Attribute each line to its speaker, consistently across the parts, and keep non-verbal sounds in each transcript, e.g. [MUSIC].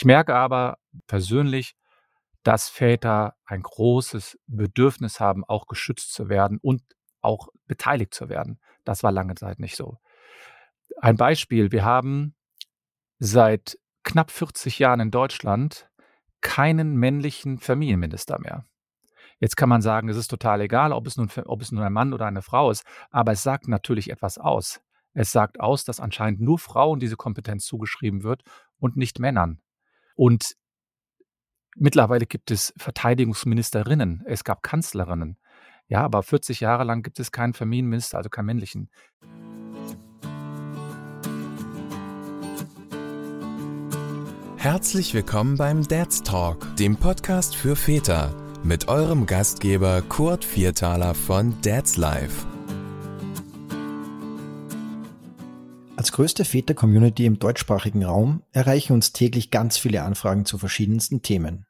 Speaker 1: Ich merke aber persönlich, dass Väter ein großes Bedürfnis haben, auch geschützt zu werden und auch beteiligt zu werden. Das war lange Zeit nicht so. Ein Beispiel, wir haben seit knapp 40 Jahren in Deutschland keinen männlichen Familienminister mehr. Jetzt kann man sagen, es ist total egal, ob es, nun, ob es nun ein Mann oder eine Frau ist, aber es sagt natürlich etwas aus. Es sagt aus, dass anscheinend nur Frauen diese Kompetenz zugeschrieben wird und nicht Männern. Und mittlerweile gibt es Verteidigungsministerinnen, es gab Kanzlerinnen. Ja, aber 40 Jahre lang gibt es keinen Familienminister, also keinen männlichen.
Speaker 2: Herzlich willkommen beim Dad's Talk, dem Podcast für Väter, mit eurem Gastgeber Kurt Viertaler von Dad's Life.
Speaker 3: Als größte Väter-Community im deutschsprachigen Raum erreichen uns täglich ganz viele Anfragen zu verschiedensten Themen.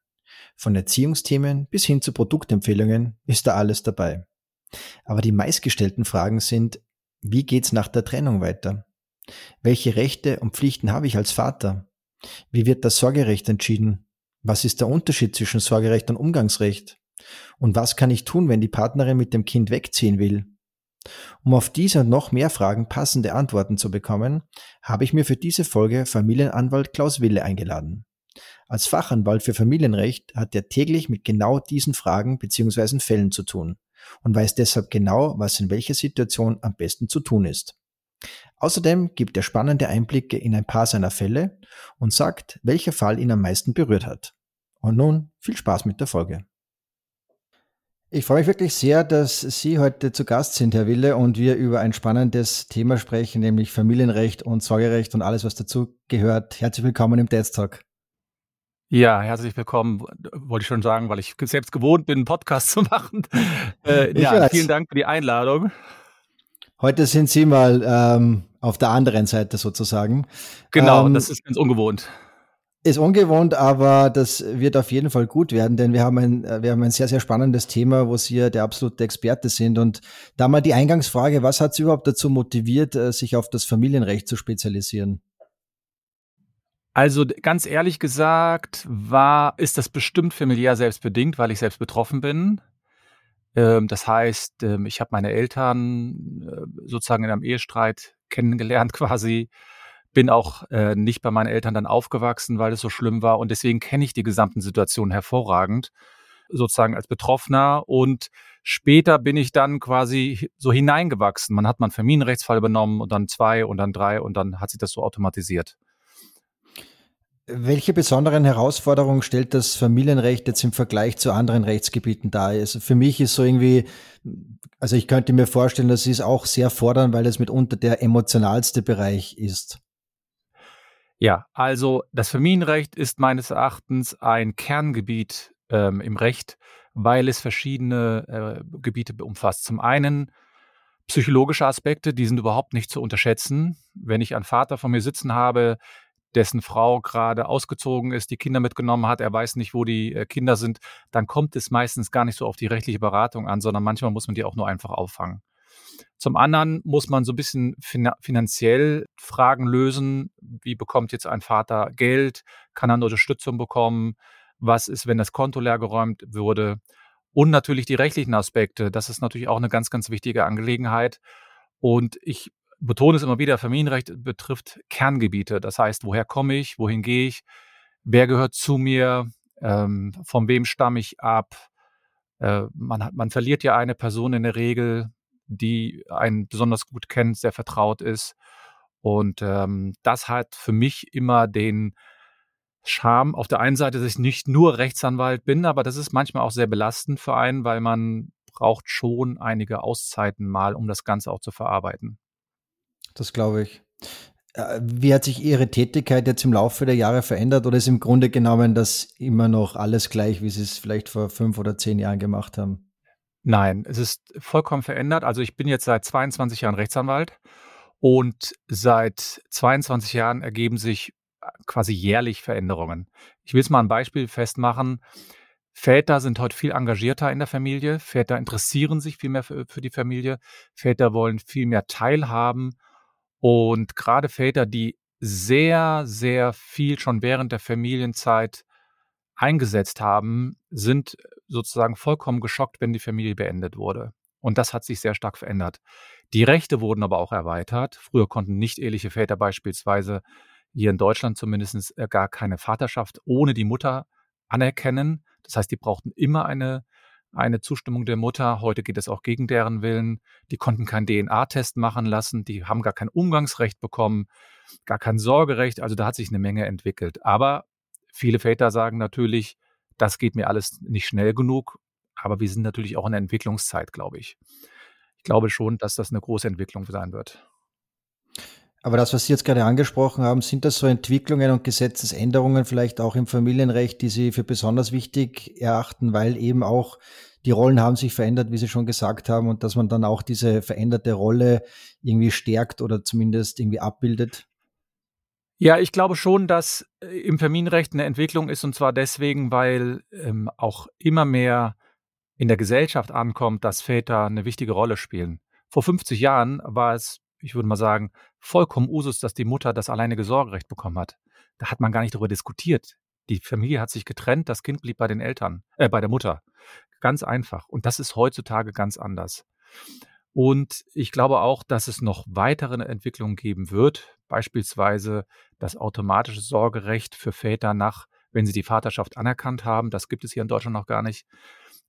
Speaker 3: Von Erziehungsthemen bis hin zu Produktempfehlungen ist da alles dabei. Aber die meistgestellten Fragen sind, wie geht's nach der Trennung weiter? Welche Rechte und Pflichten habe ich als Vater? Wie wird das Sorgerecht entschieden? Was ist der Unterschied zwischen Sorgerecht und Umgangsrecht? Und was kann ich tun, wenn die Partnerin mit dem Kind wegziehen will? Um auf diese und noch mehr Fragen passende Antworten zu bekommen, habe ich mir für diese Folge Familienanwalt Klaus Wille eingeladen. Als Fachanwalt für Familienrecht hat er täglich mit genau diesen Fragen bzw. Fällen zu tun und weiß deshalb genau, was in welcher Situation am besten zu tun ist. Außerdem gibt er spannende Einblicke in ein paar seiner Fälle und sagt, welcher Fall ihn am meisten berührt hat. Und nun viel Spaß mit der Folge. Ich freue mich wirklich sehr, dass Sie heute zu Gast sind, Herr Wille, und wir über ein spannendes Thema sprechen, nämlich Familienrecht und Sorgerecht und alles, was dazu gehört. Herzlich willkommen im Death Talk.
Speaker 1: Ja, herzlich willkommen, wollte ich schon sagen, weil ich selbst gewohnt bin, einen Podcast zu machen. [LAUGHS] Äh, ja, vielen Dank für die Einladung.
Speaker 3: Heute sind Sie mal ähm, auf der anderen Seite sozusagen.
Speaker 1: Genau, ähm, das ist ganz ungewohnt.
Speaker 3: Ist ungewohnt, aber das wird auf jeden Fall gut werden, denn wir haben ein, äh, wir haben ein sehr, sehr spannendes Thema, wo Sie der absolute Experte sind. Und da mal die Eingangsfrage, was hat Sie überhaupt dazu motiviert, äh, sich auf das Familienrecht zu spezialisieren?
Speaker 1: Also ganz ehrlich gesagt, war, ist das bestimmt familiär selbstbedingt, weil ich selbst betroffen bin. Ähm, das heißt, ähm, ich habe meine Eltern äh, sozusagen in einem Ehestreit kennengelernt [LAUGHS] quasi bin auch äh, nicht bei meinen Eltern dann aufgewachsen, weil es so schlimm war. Und deswegen kenne ich die gesamten Situationen hervorragend, sozusagen als Betroffener. Und später bin ich dann quasi so hineingewachsen. Man hat mal einen Familienrechtsfall übernommen und dann zwei und dann drei und dann hat sich das so automatisiert.
Speaker 3: Welche besonderen Herausforderungen stellt das Familienrecht jetzt im Vergleich zu anderen Rechtsgebieten dar? Also für mich ist so irgendwie, also ich könnte mir vorstellen, das ist auch sehr fordernd, weil es mitunter der emotionalste Bereich ist.
Speaker 1: Ja, also das Familienrecht ist meines Erachtens ein Kerngebiet ähm, im Recht, weil es verschiedene äh, Gebiete umfasst. Zum einen psychologische Aspekte, die sind überhaupt nicht zu unterschätzen. Wenn ich einen Vater von mir sitzen habe, dessen Frau gerade ausgezogen ist, die Kinder mitgenommen hat, er weiß nicht, wo die äh, Kinder sind, dann kommt es meistens gar nicht so auf die rechtliche Beratung an, sondern manchmal muss man die auch nur einfach auffangen. Zum anderen muss man so ein bisschen finanziell Fragen lösen. Wie bekommt jetzt ein Vater Geld? Kann er eine Unterstützung bekommen? Was ist, wenn das Konto leergeräumt wurde? Und natürlich die rechtlichen Aspekte. Das ist natürlich auch eine ganz, ganz wichtige Angelegenheit. Und ich betone es immer wieder, Familienrecht betrifft Kerngebiete. Das heißt, woher komme ich? Wohin gehe ich? Wer gehört zu mir? Ähm, von wem stamme ich ab? Äh, man, hat, man verliert ja eine Person in der Regel die einen besonders gut kennt, sehr vertraut ist. Und ähm, das hat für mich immer den Charme auf der einen Seite, dass ich nicht nur Rechtsanwalt bin, aber das ist manchmal auch sehr belastend für einen, weil man braucht schon einige Auszeiten mal, um das Ganze auch zu verarbeiten.
Speaker 3: Das glaube ich. Äh, wie hat sich Ihre Tätigkeit jetzt im Laufe der Jahre verändert oder ist im Grunde genommen das immer noch alles gleich, wie Sie es vielleicht vor fünf oder zehn Jahren gemacht haben?
Speaker 1: Nein, es ist vollkommen verändert. Also ich bin jetzt seit 22 Jahren Rechtsanwalt und seit 22 Jahren ergeben sich äh, quasi jährlich Veränderungen. Ich will es mal ein Beispiel festmachen. Väter sind heute viel engagierter in der Familie. Väter interessieren sich viel mehr für, für die Familie. Väter wollen viel mehr teilhaben. Und gerade Väter, die sehr, sehr viel schon während der Familienzeit eingesetzt haben, sind sozusagen vollkommen geschockt, wenn die Familie beendet wurde. Und das hat sich sehr stark verändert. Die Rechte wurden aber auch erweitert. Früher konnten nicht-eheliche Väter beispielsweise hier in Deutschland zumindest äh, gar keine Vaterschaft ohne die Mutter anerkennen. Das heißt, die brauchten immer eine, eine Zustimmung der Mutter. Heute geht es auch gegen deren Willen. Die konnten keinen DNA-Test machen lassen. Die haben gar kein Umgangsrecht bekommen, gar kein Sorgerecht. Also da hat sich eine Menge entwickelt. Aber viele Väter sagen natürlich, das geht mir alles nicht schnell genug. Aber wir sind natürlich auch in der Entwicklungszeit, glaube ich. Ich glaube schon, dass das eine große Entwicklung sein wird.
Speaker 3: Aber das, was Sie jetzt gerade angesprochen haben, sind das so Entwicklungen und Gesetzesänderungen vielleicht auch im Familienrecht, die Sie für besonders wichtig erachten, weil eben auch die Rollen haben sich verändert, wie Sie schon gesagt haben, und dass man dann auch diese veränderte Rolle irgendwie stärkt oder zumindest irgendwie abbildet?
Speaker 1: Ja, ich glaube schon, dass äh, im Familienrecht eine Entwicklung ist, und zwar deswegen, weil ähm, auch immer mehr in der Gesellschaft ankommt, dass Väter eine wichtige Rolle spielen. Vor 50 Jahren war es ich würde mal sagen, vollkommen Usus, dass die Mutter das alleinige Sorgerecht bekommen hat. Da hat man gar nicht darüber diskutiert. Die Familie hat sich getrennt, das Kind blieb bei den Eltern, äh, bei der Mutter. Ganz einfach. Und das ist heutzutage ganz anders. Und ich glaube auch, dass es noch weitere Entwicklungen geben wird, beispielsweise das automatische Sorgerecht für Väter nach, wenn sie die Vaterschaft anerkannt haben. Das gibt es hier in Deutschland noch gar nicht.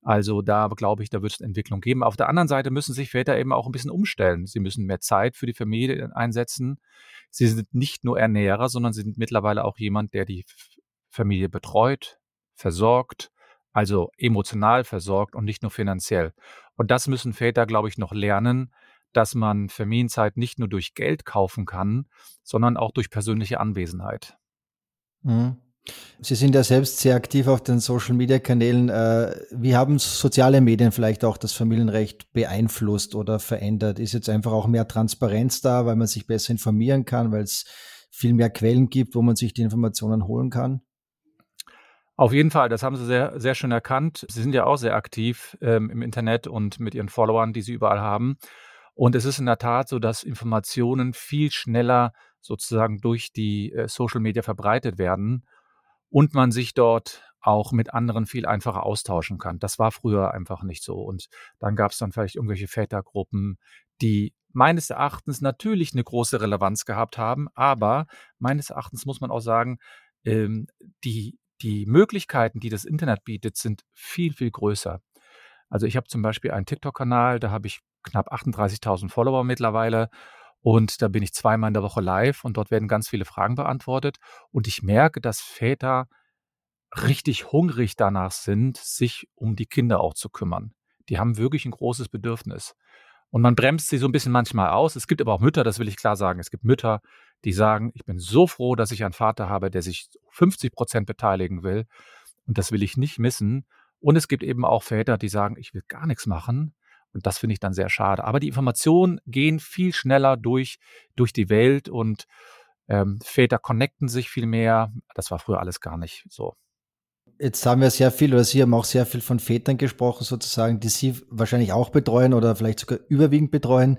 Speaker 1: Also da glaube ich, da wird es Entwicklung geben. Auf der anderen Seite müssen sich Väter eben auch ein bisschen umstellen. Sie müssen mehr Zeit für die Familie einsetzen. Sie sind nicht nur Ernährer, sondern sie sind mittlerweile auch jemand, der die Familie betreut, versorgt, also emotional versorgt und nicht nur finanziell. Und das müssen Väter, glaube ich, noch lernen, dass man Familienzeit nicht nur durch Geld kaufen kann, sondern auch durch persönliche Anwesenheit.
Speaker 3: Mhm. Sie sind ja selbst sehr aktiv auf den Social-Media-Kanälen. Äh, wie haben soziale Medien vielleicht auch das Familienrecht beeinflusst oder verändert? Ist jetzt einfach auch mehr Transparenz da, weil man sich besser informieren kann, weil es viel mehr Quellen gibt, wo man sich die Informationen holen kann?
Speaker 1: Auf jeden Fall, das haben Sie sehr, sehr schön erkannt. Sie sind ja auch sehr aktiv ähm, im Internet und mit Ihren Followern, die Sie überall haben. Und es ist in der Tat so, dass Informationen viel schneller sozusagen durch die äh, Social Media verbreitet werden und man sich dort auch mit anderen viel einfacher austauschen kann. Das war früher einfach nicht so. Und dann gab es dann vielleicht irgendwelche Vätergruppen, die meines Erachtens natürlich eine große Relevanz gehabt haben, aber meines Erachtens muss man auch sagen, ähm, die, die Möglichkeiten, die das Internet bietet, sind viel, viel größer. Also ich habe zum Beispiel einen TikTok-Kanal, da habe ich knapp 38.000 Follower mittlerweile und da bin ich zweimal in der Woche live und dort werden ganz viele Fragen beantwortet. Und ich merke, dass Väter richtig hungrig danach sind, sich um die Kinder auch zu kümmern. Die haben wirklich ein großes Bedürfnis. Und man bremst sie so ein bisschen manchmal aus. Es gibt aber auch Mütter, das will ich klar sagen. Es gibt Mütter, die sagen, ich bin so froh, dass ich einen Vater habe, der sich 50 Prozent beteiligen will. Und das will ich nicht missen. Und es gibt eben auch Väter, die sagen, ich will gar nichts machen. Und das finde ich dann sehr schade. Aber die Informationen gehen viel schneller durch, durch die Welt und ähm, Väter connecten sich viel mehr. Das war früher alles gar nicht so.
Speaker 3: Jetzt haben wir sehr viel, oder Sie haben auch sehr viel von Vätern gesprochen, sozusagen, die Sie wahrscheinlich auch betreuen oder vielleicht sogar überwiegend betreuen,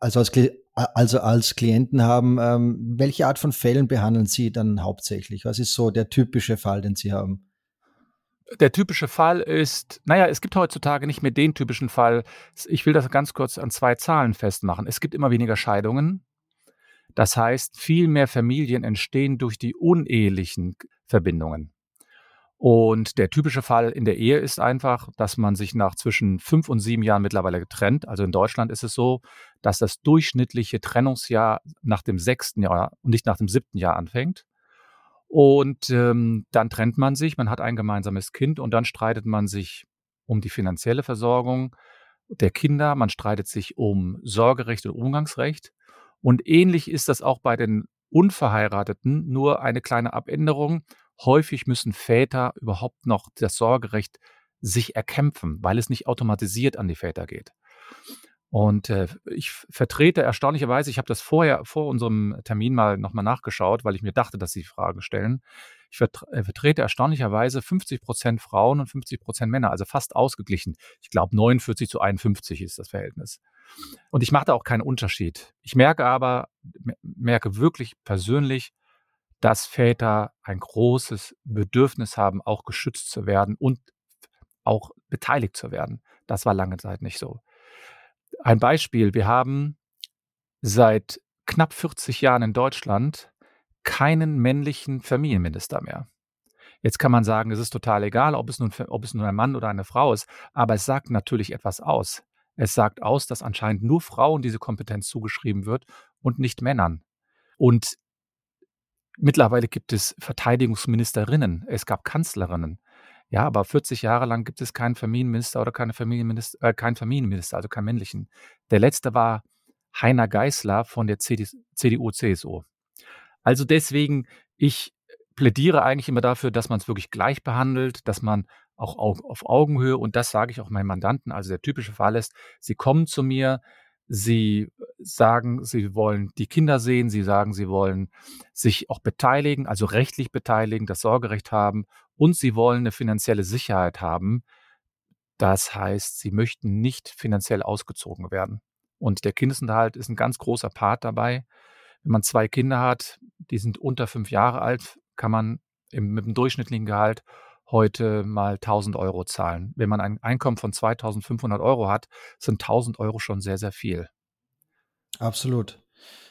Speaker 3: also als, also als Klienten haben. Ähm, welche Art von Fällen behandeln Sie dann hauptsächlich? Was ist so der typische Fall, den Sie haben?
Speaker 1: der typische Fall ist, naja, es gibt heutzutage nicht mehr den typischen Fall. Ich will das ganz kurz an zwei Zahlen festmachen. Es gibt immer weniger Scheidungen. Das heißt, viel mehr Familien entstehen durch die unehelichen Verbindungen. Und der typische Fall in der Ehe ist einfach, dass man sich nach zwischen fünf und sieben Jahren mittlerweile getrennt. Also in Deutschland ist es so, dass das durchschnittliche Trennungsjahr nach dem sechsten Jahr und nicht nach dem siebten Jahr anfängt. Und ähm, dann trennt man sich, man hat ein gemeinsames Kind und dann streitet man sich um die finanzielle Versorgung der Kinder, man streitet sich um Sorgerecht und Umgangsrecht. Und ähnlich ist das auch bei den Unverheirateten, nur eine kleine Abänderung. Häufig müssen Väter überhaupt noch das Sorgerecht sich erkämpfen, weil es nicht automatisiert an die Väter geht. Und äh, ich vertrete erstaunlicherweise, ich habe das vorher vor unserem Termin mal nochmal nachgeschaut, weil ich mir dachte, dass Sie Fragen stellen. Ich äh, vertrete erstaunlicherweise 50 Prozent Frauen und 50 Prozent Männer, also fast ausgeglichen. Ich glaube 49 zu 51 ist das Verhältnis. Und ich mache da auch keinen Unterschied. Ich merke aber, merke wirklich persönlich, dass Väter ein großes Bedürfnis haben, auch geschützt zu werden und auch beteiligt zu werden. Das war lange Zeit nicht so. Ein Beispiel, wir haben seit knapp 40 Jahren in Deutschland keinen männlichen Familienminister mehr. Jetzt kann man sagen, es ist total egal, ob es, nun, ob es nun ein Mann oder eine Frau ist, aber es sagt natürlich etwas aus. Es sagt aus, dass anscheinend nur Frauen diese Kompetenz zugeschrieben wird und nicht Männern. Und mittlerweile gibt es Verteidigungsministerinnen, es gab Kanzlerinnen. Ja, aber 40 Jahre lang gibt es keinen Familienminister oder keine Familienminister, äh, keinen Familienminister, also keinen männlichen. Der letzte war Heiner Geißler von der CDU-CSU. Also deswegen, ich plädiere eigentlich immer dafür, dass man es wirklich gleich behandelt, dass man auch auf Augenhöhe, und das sage ich auch meinen Mandanten, also der typische Fall ist, sie kommen zu mir, sie sagen, sie wollen die Kinder sehen, sie sagen, sie wollen sich auch beteiligen, also rechtlich beteiligen, das Sorgerecht haben und sie wollen eine finanzielle Sicherheit haben. Das heißt, sie möchten nicht finanziell ausgezogen werden. Und der Kindesunterhalt ist ein ganz großer Part dabei. Wenn man zwei Kinder hat, die sind unter fünf Jahre alt, kann man im, mit dem durchschnittlichen Gehalt heute mal 1000 Euro zahlen. Wenn man ein Einkommen von 2500 Euro hat, sind 1000 Euro schon sehr, sehr viel.
Speaker 3: Absolut.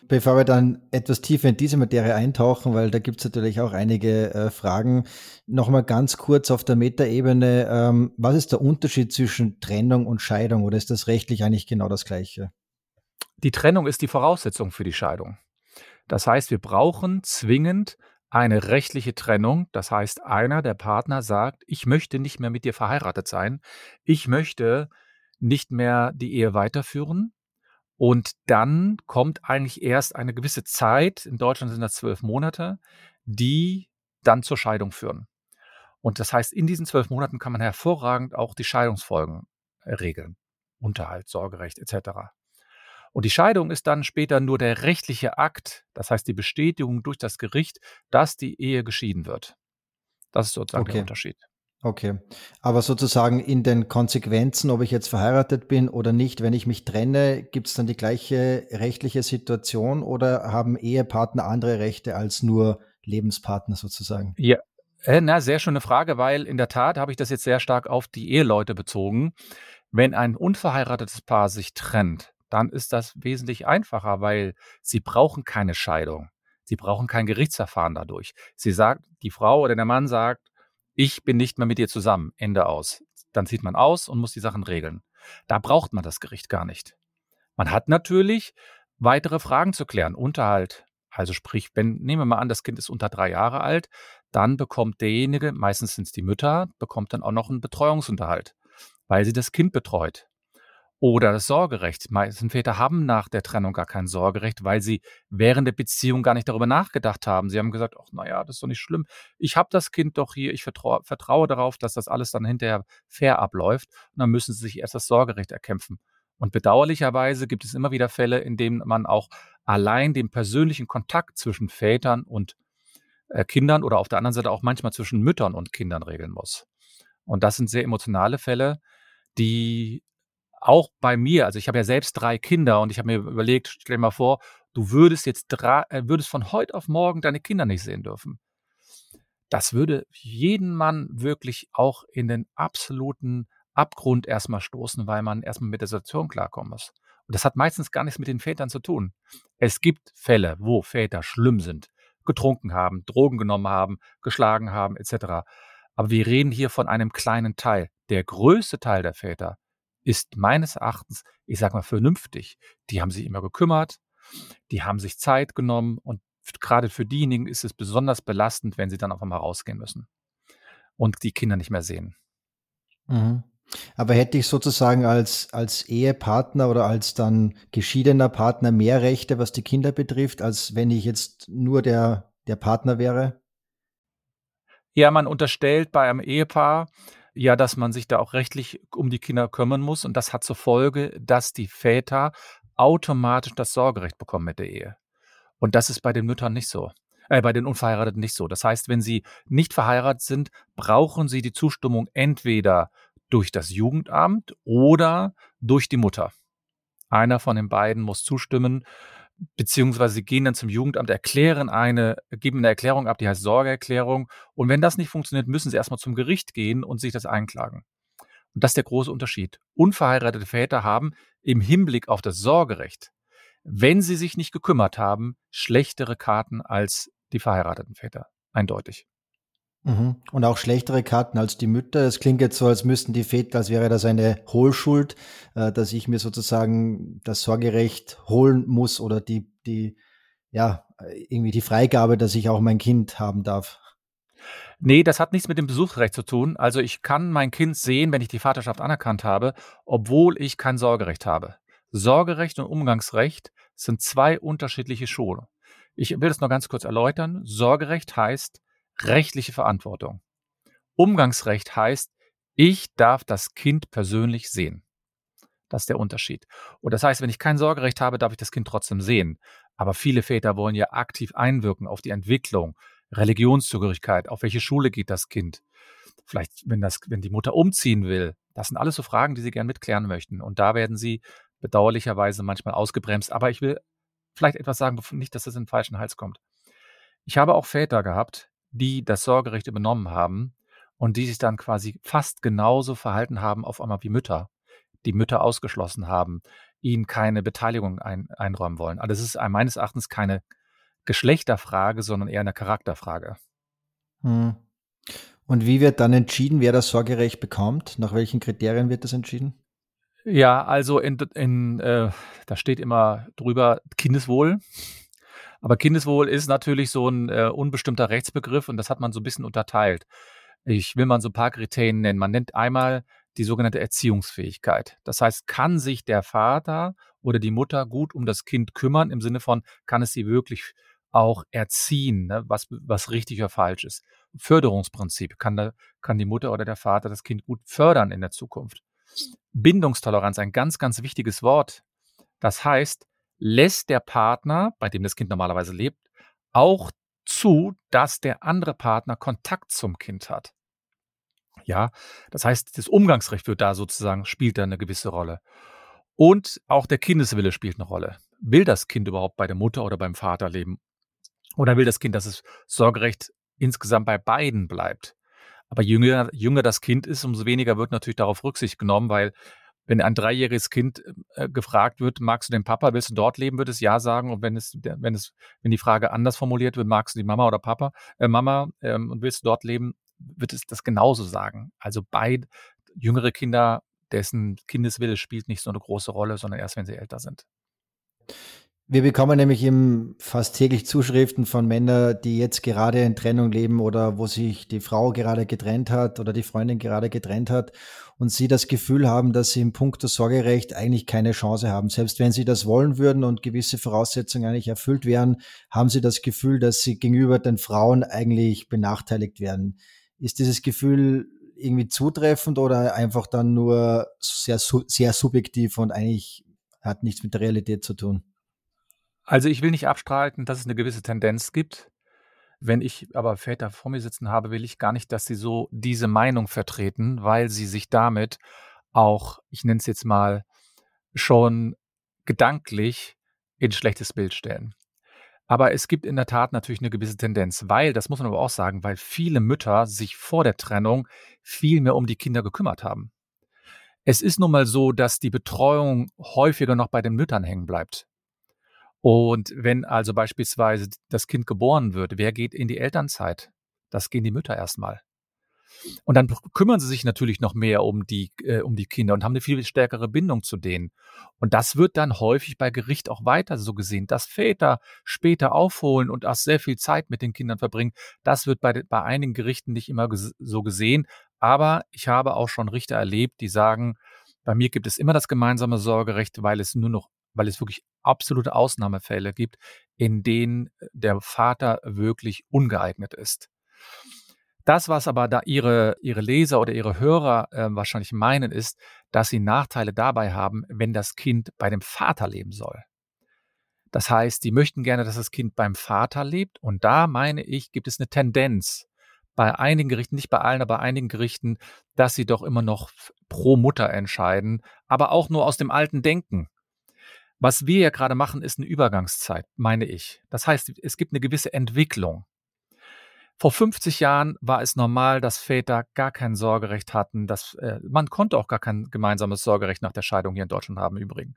Speaker 3: Bevor wir dann etwas tiefer in diese Materie eintauchen, weil da gibt es natürlich auch einige äh, Fragen, nochmal ganz kurz auf der Metaebene, ähm, was ist der Unterschied zwischen Trennung und Scheidung oder ist das rechtlich eigentlich genau das gleiche?
Speaker 1: Die Trennung ist die Voraussetzung für die Scheidung. Das heißt, wir brauchen zwingend eine rechtliche Trennung. Das heißt, einer der Partner sagt, ich möchte nicht mehr mit dir verheiratet sein, ich möchte nicht mehr die Ehe weiterführen, und dann kommt eigentlich erst eine gewisse Zeit, in Deutschland sind das zwölf Monate, die dann zur Scheidung führen. Und das heißt, in diesen zwölf Monaten kann man hervorragend auch die Scheidungsfolgen regeln. Unterhalt, Sorgerecht etc. Und die Scheidung ist dann später nur der rechtliche Akt, das heißt die Bestätigung durch das Gericht, dass die Ehe geschieden wird. Das ist sozusagen okay. der Unterschied.
Speaker 3: Okay. Aber sozusagen in den Konsequenzen, ob ich jetzt verheiratet bin oder nicht, wenn ich mich trenne, gibt es dann die gleiche rechtliche Situation oder haben Ehepartner andere Rechte als nur Lebenspartner sozusagen?
Speaker 1: Ja, äh, na, sehr schöne Frage, weil in der Tat habe ich das jetzt sehr stark auf die Eheleute bezogen. Wenn ein unverheiratetes Paar sich trennt, dann ist das wesentlich einfacher, weil sie brauchen keine Scheidung. Sie brauchen kein Gerichtsverfahren dadurch. Sie sagt, die Frau oder der Mann sagt, ich bin nicht mehr mit dir zusammen, Ende aus. Dann zieht man aus und muss die Sachen regeln. Da braucht man das Gericht gar nicht. Man hat natürlich weitere Fragen zu klären. Unterhalt. Also sprich, wenn, nehmen wir mal an, das Kind ist unter drei Jahre alt, dann bekommt derjenige, meistens sind es die Mütter, bekommt dann auch noch einen Betreuungsunterhalt, weil sie das Kind betreut. Oder das Sorgerecht. Meisten Väter haben nach der Trennung gar kein Sorgerecht, weil sie während der Beziehung gar nicht darüber nachgedacht haben. Sie haben gesagt, ach naja, das ist doch nicht schlimm. Ich habe das Kind doch hier, ich vertraue, vertraue darauf, dass das alles dann hinterher fair abläuft. Und dann müssen sie sich erst das Sorgerecht erkämpfen. Und bedauerlicherweise gibt es immer wieder Fälle, in denen man auch allein den persönlichen Kontakt zwischen Vätern und äh, Kindern oder auf der anderen Seite auch manchmal zwischen Müttern und Kindern regeln muss. Und das sind sehr emotionale Fälle, die auch bei mir, also ich habe ja selbst drei Kinder und ich habe mir überlegt, stell dir mal vor, du würdest jetzt drei, äh, würdest von heute auf morgen deine Kinder nicht sehen dürfen. Das würde jeden Mann wirklich auch in den absoluten Abgrund erstmal stoßen, weil man erstmal mit der Situation klarkommen muss. Und das hat meistens gar nichts mit den Vätern zu tun. Es gibt Fälle, wo Väter schlimm sind, getrunken haben, Drogen genommen haben, geschlagen haben, etc. Aber wir reden hier von einem kleinen Teil. Der größte Teil der Väter ist meines Erachtens, ich sage mal, vernünftig. Die haben sich immer gekümmert, die haben sich Zeit genommen und gerade für diejenigen ist es besonders belastend, wenn sie dann auf einmal rausgehen müssen und die Kinder nicht mehr sehen.
Speaker 3: Mhm. Aber hätte ich sozusagen als, als Ehepartner oder als dann geschiedener Partner mehr Rechte, was die Kinder betrifft, als wenn ich jetzt nur der, der Partner wäre?
Speaker 1: Ja, man unterstellt bei einem Ehepaar, ja, dass man sich da auch rechtlich um die Kinder kümmern muss. Und das hat zur Folge, dass die Väter automatisch das Sorgerecht bekommen mit der Ehe. Und das ist bei den Müttern nicht so. Äh, bei den Unverheirateten nicht so. Das heißt, wenn sie nicht verheiratet sind, brauchen sie die Zustimmung entweder durch das Jugendamt oder durch die Mutter. Einer von den beiden muss zustimmen, beziehungsweise sie gehen dann zum Jugendamt, erklären eine, geben eine Erklärung ab, die heißt Sorgeerklärung. Und wenn das nicht funktioniert, müssen sie erstmal zum Gericht gehen und sich das einklagen. Und das ist der große Unterschied. Unverheiratete Väter haben im Hinblick auf das Sorgerecht, wenn sie sich nicht gekümmert haben, schlechtere Karten als die verheirateten Väter. Eindeutig.
Speaker 3: Mhm. Und auch schlechtere Karten als die Mütter. Es klingt jetzt so, als müssten die Väter, als wäre das eine Hohlschuld, äh, dass ich mir sozusagen das Sorgerecht holen muss oder die, die, ja, irgendwie die Freigabe, dass ich auch mein Kind haben darf.
Speaker 1: Nee, das hat nichts mit dem Besuchsrecht zu tun. Also ich kann mein Kind sehen, wenn ich die Vaterschaft anerkannt habe, obwohl ich kein Sorgerecht habe. Sorgerecht und Umgangsrecht sind zwei unterschiedliche Schulen. Ich will das noch ganz kurz erläutern. Sorgerecht heißt, rechtliche Verantwortung. Umgangsrecht heißt, ich darf das Kind persönlich sehen. Das ist der Unterschied. Und das heißt, wenn ich kein Sorgerecht habe, darf ich das Kind trotzdem sehen. Aber viele Väter wollen ja aktiv einwirken auf die Entwicklung, Religionszugehörigkeit, auf welche Schule geht das Kind. Vielleicht, wenn das, wenn die Mutter umziehen will. Das sind alles so Fragen, die sie gern mitklären möchten. Und da werden sie bedauerlicherweise manchmal ausgebremst. Aber ich will vielleicht etwas sagen, nicht, dass das in den falschen Hals kommt. Ich habe auch Väter gehabt, die das Sorgerecht übernommen haben und die sich dann quasi fast genauso verhalten haben auf einmal wie Mütter, die Mütter ausgeschlossen haben, ihnen keine Beteiligung ein, einräumen wollen. Also es ist meines Erachtens keine Geschlechterfrage, sondern eher eine Charakterfrage.
Speaker 3: Hm. Und wie wird dann entschieden, wer das Sorgerecht bekommt? Nach welchen Kriterien wird das entschieden?
Speaker 1: Ja, also in, in äh, da steht immer drüber Kindeswohl. Aber Kindeswohl ist natürlich so ein äh, unbestimmter Rechtsbegriff und das hat man so ein bisschen unterteilt. Ich will mal so ein paar Kriterien nennen. Man nennt einmal die sogenannte Erziehungsfähigkeit. Das heißt, kann sich der Vater oder die Mutter gut um das Kind kümmern, im Sinne von, kann es sie wirklich auch erziehen, ne, was, was richtig oder falsch ist. Förderungsprinzip, kann, da, kann die Mutter oder der Vater das Kind gut fördern in der Zukunft. Bindungstoleranz, ein ganz, ganz wichtiges Wort. Das heißt, lässt der Partner, bei dem das Kind normalerweise lebt, auch zu, dass der andere Partner Kontakt zum Kind hat. Ja, das heißt, das Umgangsrecht wird da sozusagen, spielt da eine gewisse Rolle. Und auch der Kindeswille spielt eine Rolle. Will das Kind überhaupt bei der Mutter oder beim Vater leben? Oder will das Kind, dass das Sorgerecht insgesamt bei beiden bleibt? Aber jünger, jünger das Kind ist, umso weniger wird natürlich darauf Rücksicht genommen, weil wenn ein dreijähriges Kind äh, gefragt wird, magst du den Papa, willst du dort leben, wird es ja sagen. Und wenn es, wenn es, wenn die Frage anders formuliert wird, magst du die Mama oder Papa, äh, Mama ähm, und willst du dort leben, wird es das genauso sagen. Also beide jüngere Kinder, dessen Kindeswille spielt nicht so eine große Rolle, sondern erst wenn sie älter sind.
Speaker 3: Wir bekommen nämlich eben fast täglich Zuschriften von Männern, die jetzt gerade in Trennung leben oder wo sich die Frau gerade getrennt hat oder die Freundin gerade getrennt hat und sie das Gefühl haben, dass sie im Punkt des Sorgerecht eigentlich keine Chance haben. Selbst wenn sie das wollen würden und gewisse Voraussetzungen eigentlich erfüllt wären, haben sie das Gefühl, dass sie gegenüber den Frauen eigentlich benachteiligt werden. Ist dieses Gefühl irgendwie zutreffend oder einfach dann nur sehr, sehr subjektiv und eigentlich hat nichts mit der Realität zu tun?
Speaker 1: Also ich will nicht abstreiten, dass es eine gewisse Tendenz gibt. Wenn ich aber Väter vor mir sitzen habe, will ich gar nicht, dass sie so diese Meinung vertreten, weil sie sich damit auch, ich nenne es jetzt mal, schon gedanklich in schlechtes Bild stellen. Aber es gibt in der Tat natürlich eine gewisse Tendenz, weil, das muss man aber auch sagen, weil viele Mütter sich vor der Trennung viel mehr um die Kinder gekümmert haben. Es ist nun mal so, dass die Betreuung häufiger noch bei den Müttern hängen bleibt. Und wenn also beispielsweise das Kind geboren wird, wer geht in die Elternzeit? Das gehen die Mütter erstmal. Und dann kümmern sie sich natürlich noch mehr um die, äh, um die Kinder und haben eine viel stärkere Bindung zu denen. Und das wird dann häufig bei Gericht auch weiter so gesehen, dass Väter später aufholen und auch sehr viel Zeit mit den Kindern verbringen. Das wird bei, bei einigen Gerichten nicht immer so gesehen. Aber ich habe auch schon Richter erlebt, die sagen, bei mir gibt es immer das gemeinsame Sorgerecht, weil es nur noch weil es wirklich absolute Ausnahmefälle gibt, in denen der Vater wirklich ungeeignet ist. Das, was aber da ihre, ihre Leser oder ihre Hörer äh, wahrscheinlich meinen, ist, dass sie Nachteile dabei haben, wenn das Kind bei dem Vater leben soll. Das heißt, sie möchten gerne, dass das Kind beim Vater lebt. Und da meine ich, gibt es eine Tendenz bei einigen Gerichten, nicht bei allen, aber bei einigen Gerichten, dass sie doch immer noch pro Mutter entscheiden, aber auch nur aus dem alten Denken. Was wir ja gerade machen, ist eine Übergangszeit, meine ich. Das heißt, es gibt eine gewisse Entwicklung. Vor 50 Jahren war es normal, dass Väter gar kein Sorgerecht hatten. Dass, äh, man konnte auch gar kein gemeinsames Sorgerecht nach der Scheidung hier in Deutschland haben, im Übrigen.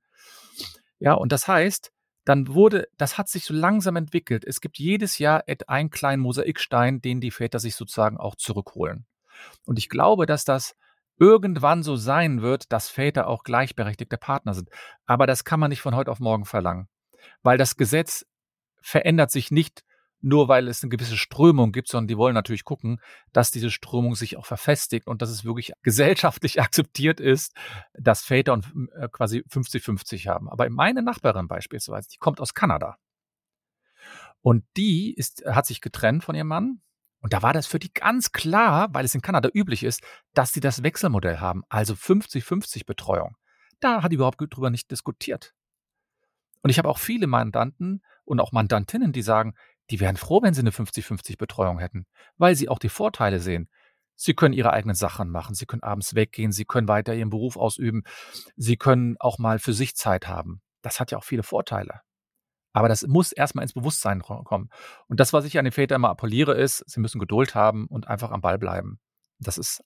Speaker 1: Ja, und das heißt, dann wurde, das hat sich so langsam entwickelt. Es gibt jedes Jahr einen kleinen Mosaikstein, den die Väter sich sozusagen auch zurückholen. Und ich glaube, dass das irgendwann so sein wird, dass Väter auch gleichberechtigte Partner sind. Aber das kann man nicht von heute auf morgen verlangen, weil das Gesetz verändert sich nicht nur, weil es eine gewisse Strömung gibt, sondern die wollen natürlich gucken, dass diese Strömung sich auch verfestigt und dass es wirklich [LAUGHS] gesellschaftlich akzeptiert ist, dass Väter und äh, quasi 50-50 haben. Aber meine Nachbarin beispielsweise, die kommt aus Kanada. Und die ist, hat sich getrennt von ihrem Mann und da war das für die ganz klar, weil es in Kanada üblich ist, dass sie das Wechselmodell haben, also 50-50 Betreuung. Da hat überhaupt drüber nicht diskutiert. Und ich habe auch viele Mandanten und auch Mandantinnen, die sagen, die wären froh, wenn sie eine 50-50 Betreuung hätten, weil sie auch die Vorteile sehen. Sie können ihre eigenen Sachen machen, sie können abends weggehen, sie können weiter ihren Beruf ausüben, sie können auch mal für sich Zeit haben. Das hat ja auch viele Vorteile. Aber das muss erstmal ins Bewusstsein kommen. Und das, was ich an den Vätern immer appelliere, ist, sie müssen Geduld haben und einfach am Ball bleiben. Das ist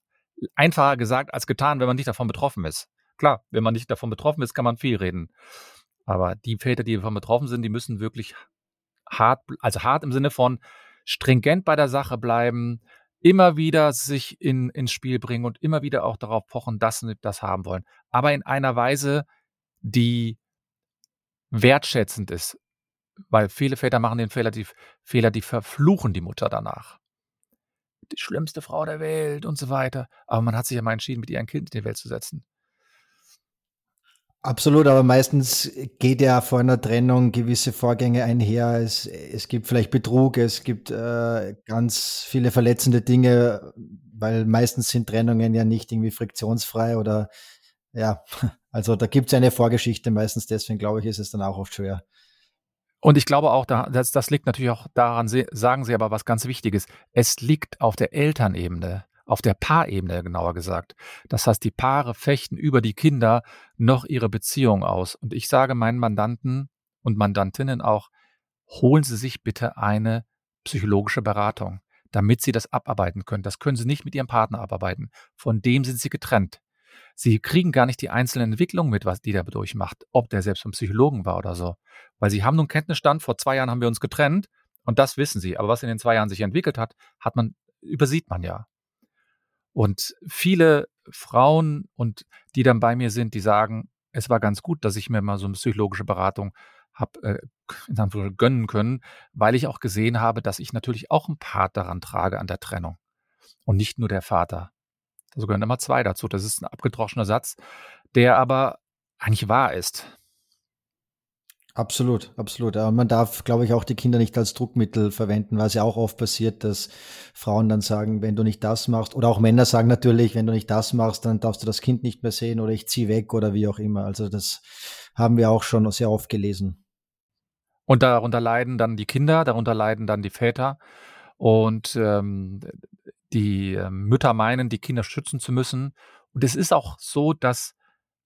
Speaker 1: einfacher gesagt als getan, wenn man nicht davon betroffen ist. Klar, wenn man nicht davon betroffen ist, kann man viel reden. Aber die Väter, die davon betroffen sind, die müssen wirklich hart, also hart im Sinne von stringent bei der Sache bleiben, immer wieder sich in, ins Spiel bringen und immer wieder auch darauf pochen, dass sie das haben wollen. Aber in einer Weise, die wertschätzend ist, weil viele Väter machen den Fehler, die Fehler, die verfluchen die Mutter danach. Die schlimmste Frau der Welt und so weiter. Aber man hat sich ja mal entschieden, mit ihr ein Kind in die Welt zu setzen.
Speaker 3: Absolut, aber meistens geht ja vor einer Trennung gewisse Vorgänge einher. Es, es gibt vielleicht Betrug, es gibt äh, ganz viele verletzende Dinge, weil meistens sind Trennungen ja nicht irgendwie friktionsfrei oder ja, [LAUGHS] also da gibt es eine Vorgeschichte meistens, deswegen glaube ich, ist es dann auch oft schwer.
Speaker 1: Und ich glaube auch, das, das liegt natürlich auch daran, sagen Sie aber was ganz Wichtiges. Es liegt auf der Elternebene, auf der Paarebene genauer gesagt. Das heißt, die Paare fechten über die Kinder noch ihre Beziehung aus. Und ich sage meinen Mandanten und Mandantinnen auch, holen Sie sich bitte eine psychologische Beratung, damit Sie das abarbeiten können. Das können Sie nicht mit Ihrem Partner abarbeiten. Von dem sind Sie getrennt. Sie kriegen gar nicht die einzelnen Entwicklungen mit, was die der durchmacht, ob der selbst vom Psychologen war oder so. Weil sie haben nun Kenntnisstand, vor zwei Jahren haben wir uns getrennt und das wissen sie. Aber was in den zwei Jahren sich entwickelt hat, hat man, übersieht man ja. Und viele Frauen und die dann bei mir sind, die sagen, es war ganz gut, dass ich mir mal so eine psychologische Beratung habe äh, gönnen können, weil ich auch gesehen habe, dass ich natürlich auch ein Part daran trage an der Trennung und nicht nur der Vater. Also gehören immer zwei dazu. Das ist ein abgedroschener Satz, der aber eigentlich wahr ist.
Speaker 3: Absolut, absolut. Aber man darf, glaube ich, auch die Kinder nicht als Druckmittel verwenden, weil es ja auch oft passiert, dass Frauen dann sagen, wenn du nicht das machst, oder auch Männer sagen natürlich, wenn du nicht das machst, dann darfst du das Kind nicht mehr sehen oder ich ziehe weg oder wie auch immer. Also das haben wir auch schon sehr oft gelesen.
Speaker 1: Und darunter leiden dann die Kinder, darunter leiden dann die Väter. Und ähm, die ähm, Mütter meinen, die Kinder schützen zu müssen. Und es ist auch so, dass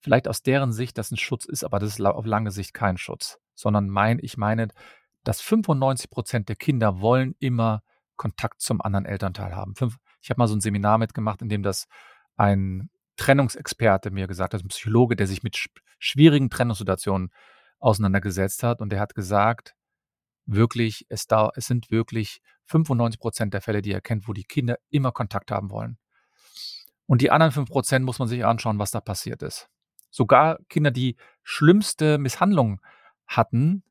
Speaker 1: vielleicht aus deren Sicht das ein Schutz ist, aber das ist auf lange Sicht kein Schutz, sondern mein, ich meine, dass 95 Prozent der Kinder wollen immer Kontakt zum anderen Elternteil haben. Ich habe mal so ein Seminar mitgemacht, in dem das ein Trennungsexperte mir gesagt hat, ein Psychologe, der sich mit schwierigen Trennungssituationen auseinandergesetzt hat und der hat gesagt, wirklich, es, da, es sind wirklich 95 Prozent der Fälle, die er kennt, wo die Kinder immer Kontakt haben wollen. Und die anderen 5 Prozent muss man sich anschauen, was da passiert ist. Sogar Kinder, die schlimmste Misshandlungen hatten,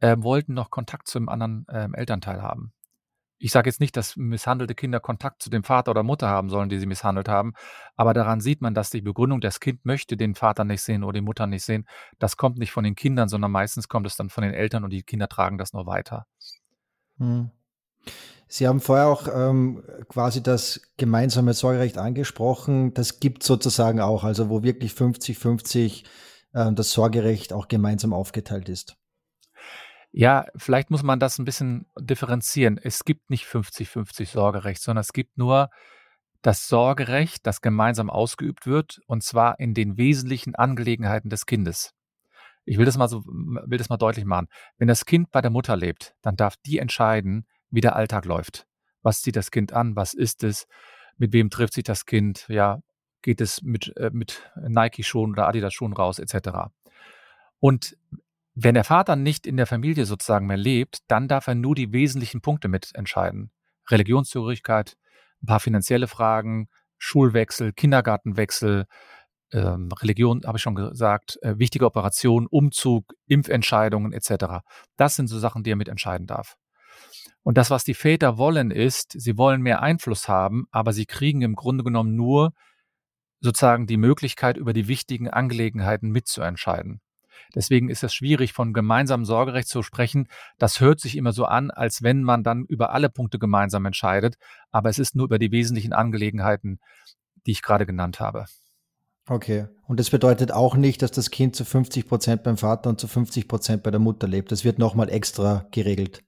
Speaker 1: äh, wollten noch Kontakt zum anderen äh, Elternteil haben ich sage jetzt nicht, dass misshandelte Kinder Kontakt zu dem Vater oder Mutter haben sollen, die sie misshandelt haben, aber daran sieht man, dass die Begründung, das Kind möchte den Vater nicht sehen oder die Mutter nicht sehen, das kommt nicht von den Kindern, sondern meistens kommt es dann von den Eltern und die Kinder tragen das nur weiter. Hm.
Speaker 3: Sie haben vorher auch ähm, quasi das gemeinsame Sorgerecht angesprochen. Das gibt sozusagen auch, also wo wirklich 50-50 äh, das Sorgerecht auch gemeinsam aufgeteilt ist.
Speaker 1: Ja, vielleicht muss man das ein bisschen differenzieren. Es gibt nicht 50-50 Sorgerecht, sondern es gibt nur das Sorgerecht, das gemeinsam ausgeübt wird, und zwar in den wesentlichen Angelegenheiten des Kindes. Ich will das mal so, will das mal deutlich machen. Wenn das Kind bei der Mutter lebt, dann darf die entscheiden, wie der Alltag läuft. Was zieht das Kind an? Was ist es? Mit wem trifft sich das Kind? Ja, geht es mit, äh, mit Nike-Schuhen oder Adidas-Schuhen raus, etc. Und wenn der Vater nicht in der Familie sozusagen mehr lebt, dann darf er nur die wesentlichen Punkte mitentscheiden. Religionszugehörigkeit, ein paar finanzielle Fragen, Schulwechsel, Kindergartenwechsel, ähm, Religion, habe ich schon gesagt, äh, wichtige Operationen, Umzug, Impfentscheidungen etc. Das sind so Sachen, die er mitentscheiden darf. Und das, was die Väter wollen, ist, sie wollen mehr Einfluss haben, aber sie kriegen im Grunde genommen nur sozusagen die Möglichkeit, über die wichtigen Angelegenheiten mitzuentscheiden. Deswegen ist es schwierig, von gemeinsamem Sorgerecht zu sprechen. Das hört sich immer so an, als wenn man dann über alle Punkte gemeinsam entscheidet, aber es ist nur über die wesentlichen Angelegenheiten, die ich gerade genannt habe.
Speaker 3: Okay. Und das bedeutet auch nicht, dass das Kind zu 50 Prozent beim Vater und zu 50 Prozent bei der Mutter lebt. Das wird nochmal extra geregelt.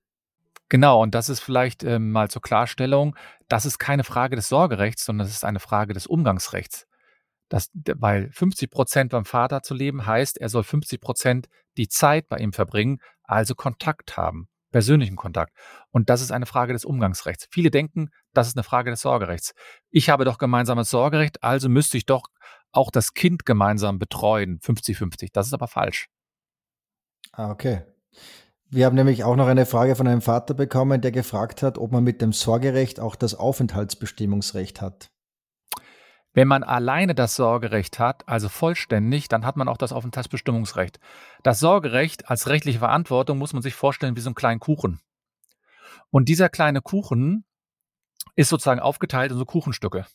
Speaker 1: Genau, und das ist vielleicht äh, mal zur Klarstellung, das ist keine Frage des Sorgerechts, sondern das ist eine Frage des Umgangsrechts. Das, weil 50 Prozent beim Vater zu leben heißt, er soll 50 Prozent die Zeit bei ihm verbringen, also Kontakt haben, persönlichen Kontakt. Und das ist eine Frage des Umgangsrechts. Viele denken, das ist eine Frage des Sorgerechts. Ich habe doch gemeinsames Sorgerecht, also müsste ich doch auch das Kind gemeinsam betreuen, 50-50. Das ist aber falsch.
Speaker 3: Ah, okay. Wir haben nämlich auch noch eine Frage von einem Vater bekommen, der gefragt hat, ob man mit dem Sorgerecht auch das Aufenthaltsbestimmungsrecht hat.
Speaker 1: Wenn man alleine das Sorgerecht hat, also vollständig, dann hat man auch das Aufenthaltsbestimmungsrecht. Das Sorgerecht als rechtliche Verantwortung muss man sich vorstellen wie so einen kleinen Kuchen. Und dieser kleine Kuchen ist sozusagen aufgeteilt in so Kuchenstücke.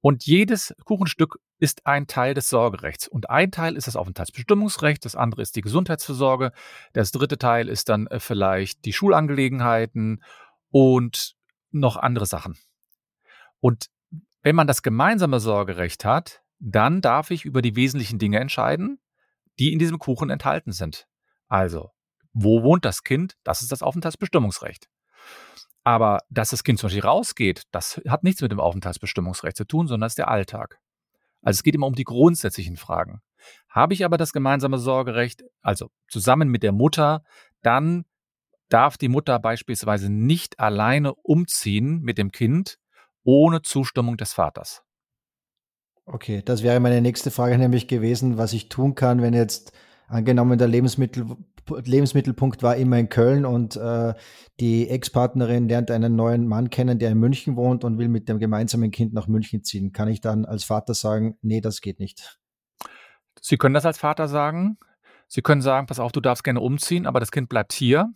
Speaker 1: Und jedes Kuchenstück ist ein Teil des Sorgerechts. Und ein Teil ist das Aufenthaltsbestimmungsrecht, das andere ist die Gesundheitsversorge, das dritte Teil ist dann äh, vielleicht die Schulangelegenheiten und noch andere Sachen. Und wenn man das gemeinsame Sorgerecht hat, dann darf ich über die wesentlichen Dinge entscheiden, die in diesem Kuchen enthalten sind. Also, wo wohnt das Kind? Das ist das Aufenthaltsbestimmungsrecht. Aber dass das Kind zum Beispiel rausgeht, das hat nichts mit dem Aufenthaltsbestimmungsrecht zu tun, sondern ist der Alltag. Also es geht immer um die grundsätzlichen Fragen. Habe ich aber das gemeinsame Sorgerecht, also zusammen mit der Mutter, dann darf die Mutter beispielsweise nicht alleine umziehen mit dem Kind ohne Zustimmung des Vaters.
Speaker 3: Okay, das wäre meine nächste Frage nämlich gewesen, was ich tun kann, wenn jetzt angenommen der Lebensmittel, Lebensmittelpunkt war immer in Köln und äh, die Ex-Partnerin lernt einen neuen Mann kennen, der in München wohnt und will mit dem gemeinsamen Kind nach München ziehen. Kann ich dann als Vater sagen, nee, das geht nicht?
Speaker 1: Sie können das als Vater sagen. Sie können sagen, pass auf, du darfst gerne umziehen, aber das Kind bleibt hier.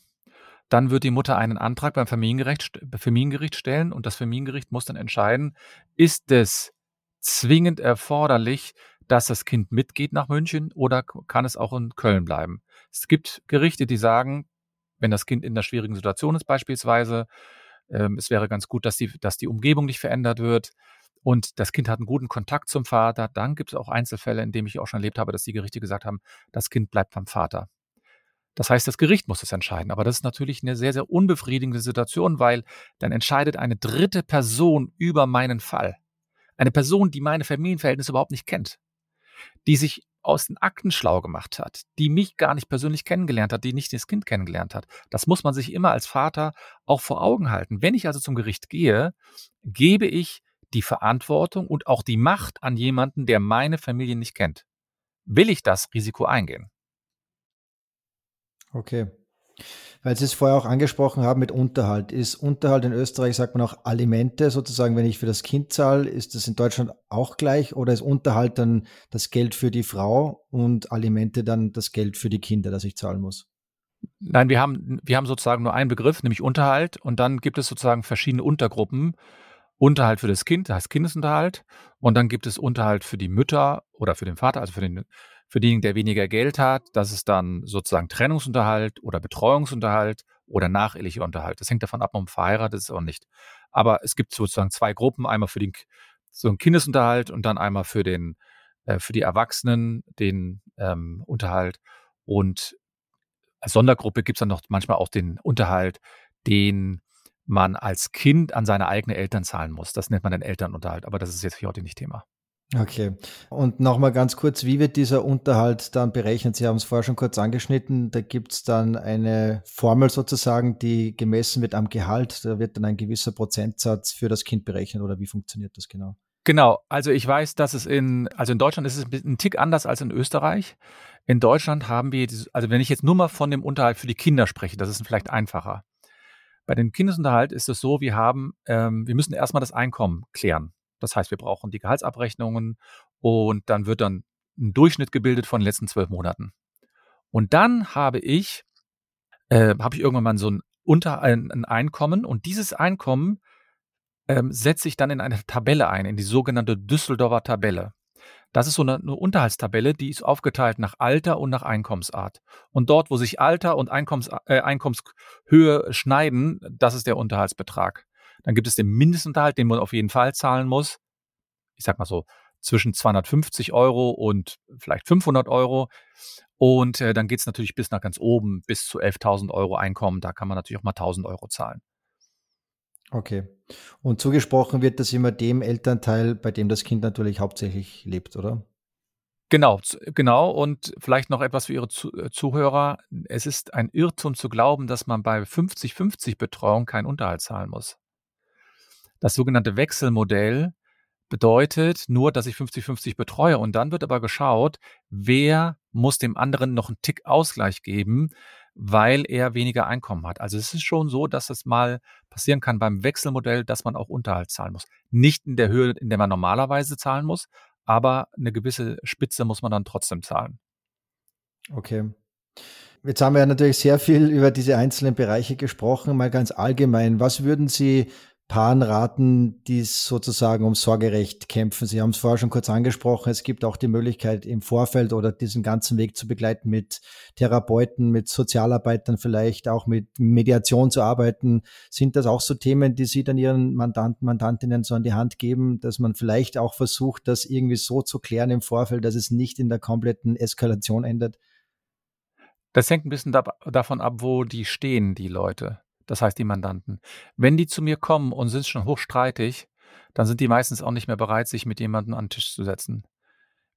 Speaker 1: Dann wird die Mutter einen Antrag beim Familiengericht, Familiengericht stellen und das Familiengericht muss dann entscheiden, ist es zwingend erforderlich, dass das Kind mitgeht nach München oder kann es auch in Köln bleiben. Es gibt Gerichte, die sagen, wenn das Kind in einer schwierigen Situation ist beispielsweise, ähm, es wäre ganz gut, dass die, dass die Umgebung nicht verändert wird und das Kind hat einen guten Kontakt zum Vater. Dann gibt es auch Einzelfälle, in denen ich auch schon erlebt habe, dass die Gerichte gesagt haben, das Kind bleibt beim Vater. Das heißt, das Gericht muss es entscheiden. Aber das ist natürlich eine sehr, sehr unbefriedigende Situation, weil dann entscheidet eine dritte Person über meinen Fall. Eine Person, die meine Familienverhältnisse überhaupt nicht kennt die sich aus den Akten schlau gemacht hat, die mich gar nicht persönlich kennengelernt hat, die nicht das Kind kennengelernt hat. Das muss man sich immer als Vater auch vor Augen halten. Wenn ich also zum Gericht gehe, gebe ich die Verantwortung und auch die Macht an jemanden, der meine Familie nicht kennt. Will ich das Risiko eingehen?
Speaker 3: Okay. Weil Sie es vorher auch angesprochen haben mit Unterhalt. Ist Unterhalt in Österreich, sagt man auch Alimente sozusagen, wenn ich für das Kind zahle, ist das in Deutschland auch gleich oder ist Unterhalt dann das Geld für die Frau und Alimente dann das Geld für die Kinder, das ich zahlen muss?
Speaker 1: Nein, wir haben, wir haben sozusagen nur einen Begriff, nämlich Unterhalt und dann gibt es sozusagen verschiedene Untergruppen. Unterhalt für das Kind, das heißt Kindesunterhalt und dann gibt es Unterhalt für die Mütter oder für den Vater, also für den für denjenigen, der weniger Geld hat, das ist dann sozusagen Trennungsunterhalt oder Betreuungsunterhalt oder nachehelicher Unterhalt. Das hängt davon ab, ob man verheiratet ist oder nicht. Aber es gibt sozusagen zwei Gruppen, einmal für den so einen Kindesunterhalt und dann einmal für den äh, für die Erwachsenen den ähm, Unterhalt und als Sondergruppe gibt es dann noch manchmal auch den Unterhalt, den man als Kind an seine eigenen Eltern zahlen muss. Das nennt man dann Elternunterhalt, aber das ist jetzt hier heute nicht Thema.
Speaker 3: Okay. Und nochmal ganz kurz, wie wird dieser Unterhalt dann berechnet? Sie haben es vorher schon kurz angeschnitten. Da gibt es dann eine Formel sozusagen, die gemessen wird am Gehalt. Da wird dann ein gewisser Prozentsatz für das Kind berechnet oder wie funktioniert das genau?
Speaker 1: Genau, also ich weiß, dass es in, also in Deutschland ist es ein Tick anders als in Österreich. In Deutschland haben wir, also wenn ich jetzt nur mal von dem Unterhalt für die Kinder spreche, das ist vielleicht einfacher. Bei dem Kindesunterhalt ist es so, wir haben, ähm, wir müssen erstmal das Einkommen klären. Das heißt, wir brauchen die Gehaltsabrechnungen und dann wird dann ein Durchschnitt gebildet von den letzten zwölf Monaten. Und dann habe ich, äh, habe ich irgendwann mal so ein, Unter, ein, ein Einkommen und dieses Einkommen ähm, setze ich dann in eine Tabelle ein, in die sogenannte Düsseldorfer Tabelle. Das ist so eine, eine, Unterhaltstabelle, die ist aufgeteilt nach Alter und nach Einkommensart. Und dort, wo sich Alter und Einkommens, äh, Einkommenshöhe schneiden, das ist der Unterhaltsbetrag. Dann gibt es den Mindestunterhalt, den man auf jeden Fall zahlen muss. Ich sag mal so zwischen 250 Euro und vielleicht 500 Euro. Und äh, dann geht es natürlich bis nach ganz oben, bis zu 11.000 Euro Einkommen. Da kann man natürlich auch mal 1.000 Euro zahlen.
Speaker 3: Okay. Und zugesprochen wird das immer dem Elternteil, bei dem das Kind natürlich hauptsächlich lebt, oder?
Speaker 1: Genau, genau. Und vielleicht noch etwas für Ihre äh, Zuhörer. Es ist ein Irrtum zu glauben, dass man bei 50-50 Betreuung keinen Unterhalt zahlen muss. Das sogenannte Wechselmodell bedeutet nur, dass ich 50-50 betreue und dann wird aber geschaut, wer muss dem anderen noch einen Tick Ausgleich geben, weil er weniger Einkommen hat. Also es ist schon so, dass es mal passieren kann beim Wechselmodell, dass man auch Unterhalt zahlen muss. Nicht in der Höhe, in der man normalerweise zahlen muss, aber eine gewisse Spitze muss man dann trotzdem zahlen.
Speaker 3: Okay. Jetzt haben wir ja natürlich sehr viel über diese einzelnen Bereiche gesprochen, mal ganz allgemein. Was würden Sie Paaren raten, die sozusagen um Sorgerecht kämpfen. Sie haben es vorher schon kurz angesprochen. Es gibt auch die Möglichkeit, im Vorfeld oder diesen ganzen Weg zu begleiten mit Therapeuten, mit Sozialarbeitern vielleicht, auch mit Mediation zu arbeiten. Sind das auch so Themen, die Sie dann Ihren Mandanten, Mandantinnen so an die Hand geben, dass man vielleicht auch versucht, das irgendwie so zu klären im Vorfeld, dass es nicht in der kompletten Eskalation endet?
Speaker 1: Das hängt ein bisschen davon ab, wo die stehen, die Leute das heißt die Mandanten. Wenn die zu mir kommen und sind schon hochstreitig, dann sind die meistens auch nicht mehr bereit, sich mit jemandem an den Tisch zu setzen.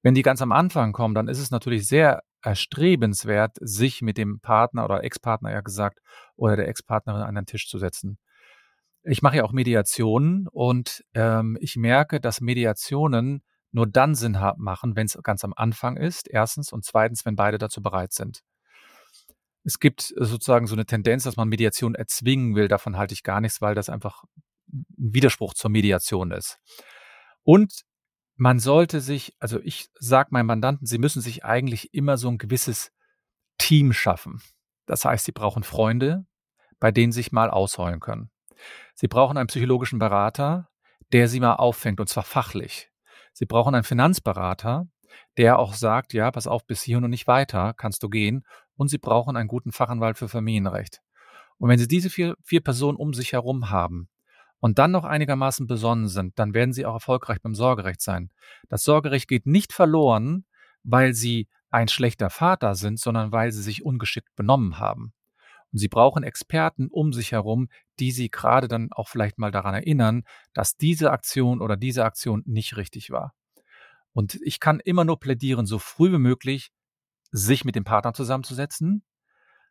Speaker 1: Wenn die ganz am Anfang kommen, dann ist es natürlich sehr erstrebenswert, sich mit dem Partner oder Ex-Partner ja gesagt oder der Ex-Partnerin an den Tisch zu setzen. Ich mache ja auch Mediationen und ähm, ich merke, dass Mediationen nur dann Sinn machen, wenn es ganz am Anfang ist, erstens, und zweitens, wenn beide dazu bereit sind es gibt sozusagen so eine Tendenz, dass man Mediation erzwingen will. Davon halte ich gar nichts, weil das einfach ein Widerspruch zur Mediation ist. Und man sollte sich, also ich sage meinen Mandanten, sie müssen sich eigentlich immer so ein gewisses Team schaffen. Das heißt, sie brauchen Freunde, bei denen sie sich mal ausheulen können. Sie brauchen einen psychologischen Berater, der sie mal auffängt, und zwar fachlich. Sie brauchen einen Finanzberater, der auch sagt, ja, pass auf, bis hier und nicht weiter, kannst du gehen. Und sie brauchen einen guten Fachanwalt für Familienrecht. Und wenn sie diese vier, vier Personen um sich herum haben und dann noch einigermaßen besonnen sind, dann werden sie auch erfolgreich beim Sorgerecht sein. Das Sorgerecht geht nicht verloren, weil sie ein schlechter Vater sind, sondern weil sie sich ungeschickt benommen haben. Und sie brauchen Experten um sich herum, die sie gerade dann auch vielleicht mal daran erinnern, dass diese Aktion oder diese Aktion nicht richtig war. Und ich kann immer nur plädieren, so früh wie möglich sich mit dem Partner zusammenzusetzen,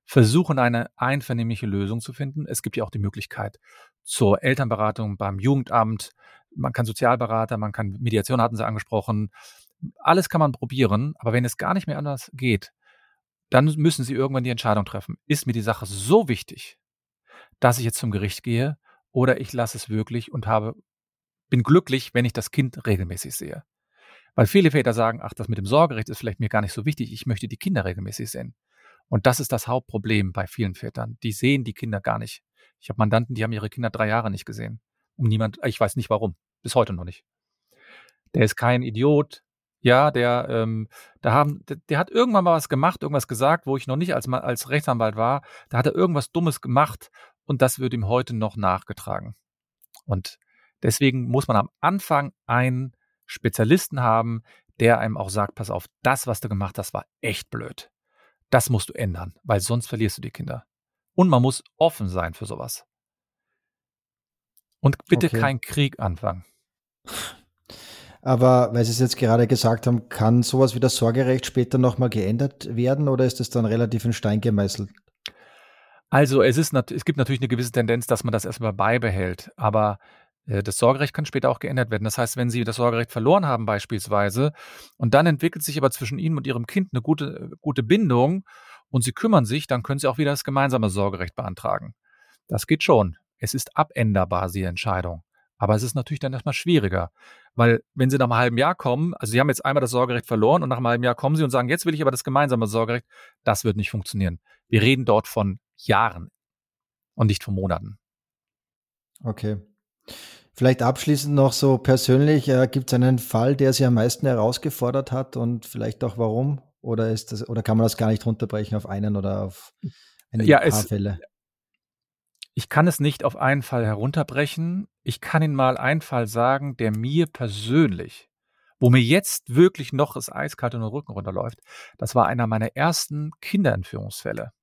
Speaker 1: versuchen eine einvernehmliche Lösung zu finden. Es gibt ja auch die Möglichkeit zur Elternberatung beim Jugendamt. Man kann Sozialberater, man kann Mediation, hatten Sie angesprochen. Alles kann man probieren, aber wenn es gar nicht mehr anders geht, dann müssen Sie irgendwann die Entscheidung treffen. Ist mir die Sache so wichtig, dass ich jetzt zum Gericht gehe oder ich lasse es wirklich und habe, bin glücklich, wenn ich das Kind regelmäßig sehe. Weil viele Väter sagen, ach, das mit dem Sorgerecht ist vielleicht mir gar nicht so wichtig, ich möchte die Kinder regelmäßig sehen. Und das ist das Hauptproblem bei vielen Vätern. Die sehen die Kinder gar nicht. Ich habe Mandanten, die haben ihre Kinder drei Jahre nicht gesehen. Um niemand, ich weiß nicht warum. Bis heute noch nicht. Der ist kein Idiot. Ja, der, ähm, da haben, der, der, hat irgendwann mal was gemacht, irgendwas gesagt, wo ich noch nicht als, als Rechtsanwalt war. Da hat er irgendwas Dummes gemacht und das wird ihm heute noch nachgetragen. Und deswegen muss man am Anfang ein Spezialisten haben, der einem auch sagt, pass auf, das, was du gemacht hast, war echt blöd. Das musst du ändern, weil sonst verlierst du die Kinder. Und man muss offen sein für sowas. Und bitte okay. keinen Krieg anfangen.
Speaker 3: Aber weil Sie es jetzt gerade gesagt haben, kann sowas wie das Sorgerecht später nochmal geändert werden oder ist es dann relativ in Stein gemeißelt?
Speaker 1: Also es, ist, es gibt natürlich eine gewisse Tendenz, dass man das erstmal beibehält. Aber das Sorgerecht kann später auch geändert werden. Das heißt, wenn Sie das Sorgerecht verloren haben beispielsweise und dann entwickelt sich aber zwischen Ihnen und Ihrem Kind eine gute, gute Bindung und Sie kümmern sich, dann können Sie auch wieder das gemeinsame Sorgerecht beantragen. Das geht schon. Es ist abänderbar, die Entscheidung. Aber es ist natürlich dann erstmal schwieriger. Weil wenn Sie nach einem halben Jahr kommen, also Sie haben jetzt einmal das Sorgerecht verloren und nach einem halben Jahr kommen Sie und sagen, jetzt will ich aber das gemeinsame Sorgerecht, das wird nicht funktionieren. Wir reden dort von Jahren und nicht von Monaten.
Speaker 3: Okay. Vielleicht abschließend noch so persönlich, äh, gibt es einen Fall, der Sie am meisten herausgefordert hat und vielleicht auch warum? Oder ist das, oder kann man das gar nicht runterbrechen auf einen oder auf
Speaker 1: ein ja, paar es, Fälle? Ich kann es nicht auf einen Fall herunterbrechen. Ich kann Ihnen mal einen Fall sagen, der mir persönlich, wo mir jetzt wirklich noch das eiskalt in den Rücken runterläuft, das war einer meiner ersten Kinderentführungsfälle.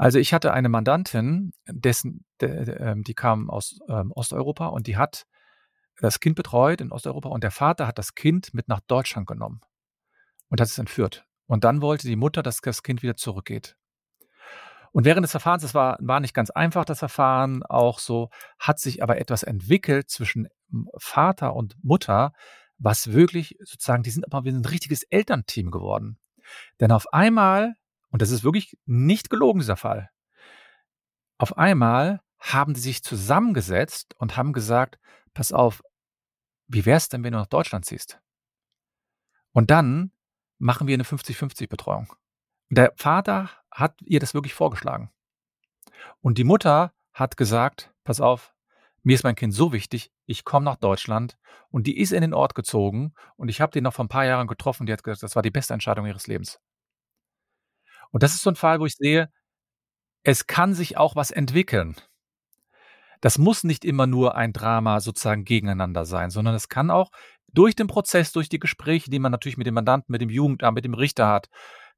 Speaker 1: Also ich hatte eine Mandantin, dessen, der, ähm, die kam aus ähm, Osteuropa und die hat das Kind betreut in Osteuropa und der Vater hat das Kind mit nach Deutschland genommen und hat es entführt. Und dann wollte die Mutter, dass das Kind wieder zurückgeht. Und während des Verfahrens, das war, war nicht ganz einfach, das Verfahren auch so, hat sich aber etwas entwickelt zwischen Vater und Mutter, was wirklich sozusagen, die sind aber wie ein richtiges Elternteam geworden. Denn auf einmal, und das ist wirklich nicht gelogen, dieser Fall, auf einmal haben die sich zusammengesetzt und haben gesagt, pass auf, wie wär's denn, wenn du nach Deutschland ziehst? Und dann machen wir eine 50-50-Betreuung. Der Vater hat ihr das wirklich vorgeschlagen. Und die Mutter hat gesagt, pass auf, mir ist mein Kind so wichtig, ich komme nach Deutschland und die ist in den Ort gezogen und ich habe die noch vor ein paar Jahren getroffen, die hat gesagt, das war die beste Entscheidung ihres Lebens. Und das ist so ein Fall, wo ich sehe, es kann sich auch was entwickeln. Das muss nicht immer nur ein Drama sozusagen gegeneinander sein, sondern es kann auch durch den Prozess, durch die Gespräche, die man natürlich mit dem Mandanten, mit dem Jugendamt, mit dem Richter hat,